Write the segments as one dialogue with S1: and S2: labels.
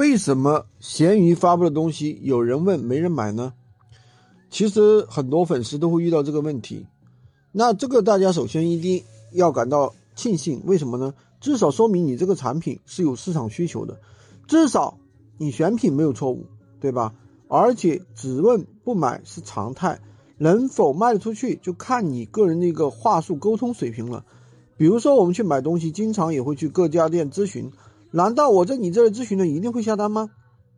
S1: 为什么闲鱼发布的东西有人问没人买呢？其实很多粉丝都会遇到这个问题。那这个大家首先一定要感到庆幸，为什么呢？至少说明你这个产品是有市场需求的，至少你选品没有错误，对吧？而且只问不买是常态，能否卖得出去就看你个人的一个话术沟通水平了。比如说我们去买东西，经常也会去各家店咨询。难道我在你这里咨询的一定会下单吗？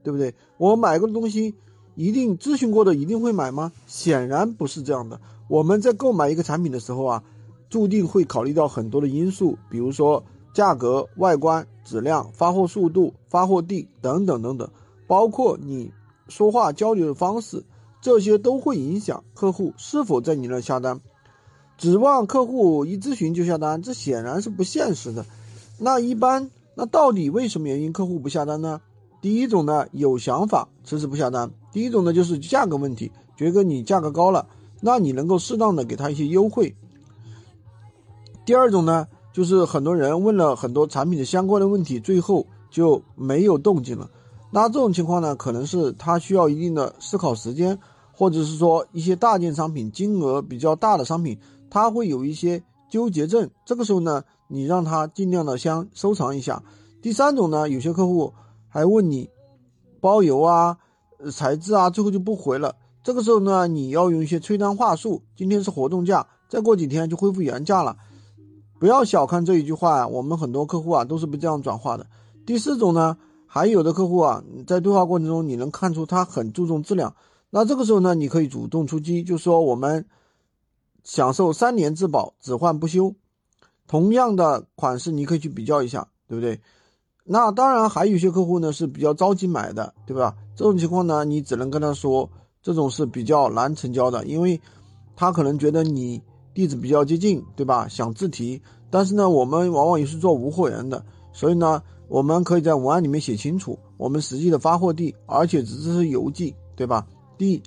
S1: 对不对？我买过的东西，一定咨询过的一定会买吗？显然不是这样的。我们在购买一个产品的时候啊，注定会考虑到很多的因素，比如说价格、外观、质量、发货速度、发货地等等等等，包括你说话交流的方式，这些都会影响客户是否在你那下单。指望客户一咨询就下单，这显然是不现实的。那一般。那到底为什么原因客户不下单呢？第一种呢，有想法迟迟不下单；第一种呢，就是价格问题，觉得你价格高了，那你能够适当的给他一些优惠。第二种呢，就是很多人问了很多产品的相关的问题，最后就没有动静了。那这种情况呢，可能是他需要一定的思考时间，或者是说一些大件商品、金额比较大的商品，他会有一些。纠结症，这个时候呢，你让他尽量的先收藏一下。第三种呢，有些客户还问你包邮啊、材质啊，最后就不回了。这个时候呢，你要用一些催单话术。今天是活动价，再过几天就恢复原价了。不要小看这一句话啊，我们很多客户啊都是被这样转化的。第四种呢，还有的客户啊，在对话过程中你能看出他很注重质量，那这个时候呢，你可以主动出击，就说我们。享受三年质保，只换不修。同样的款式，你可以去比较一下，对不对？那当然，还有些客户呢是比较着急买的，对吧？这种情况呢，你只能跟他说，这种是比较难成交的，因为他可能觉得你地址比较接近，对吧？想自提，但是呢，我们往往也是做无货源的，所以呢，我们可以在文案里面写清楚我们实际的发货地，而且只是邮寄，对吧？第。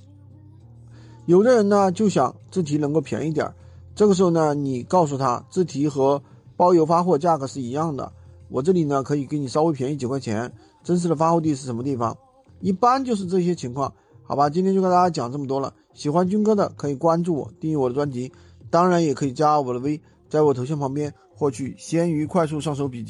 S1: 有的人呢就想自提能够便宜点儿，这个时候呢，你告诉他自提和包邮发货价格是一样的，我这里呢可以给你稍微便宜几块钱。真实的发货地是什么地方？一般就是这些情况，好吧？今天就跟大家讲这么多了。喜欢军哥的可以关注我，订阅我的专辑，当然也可以加我的微，在我头像旁边获取闲鱼快速上手笔记。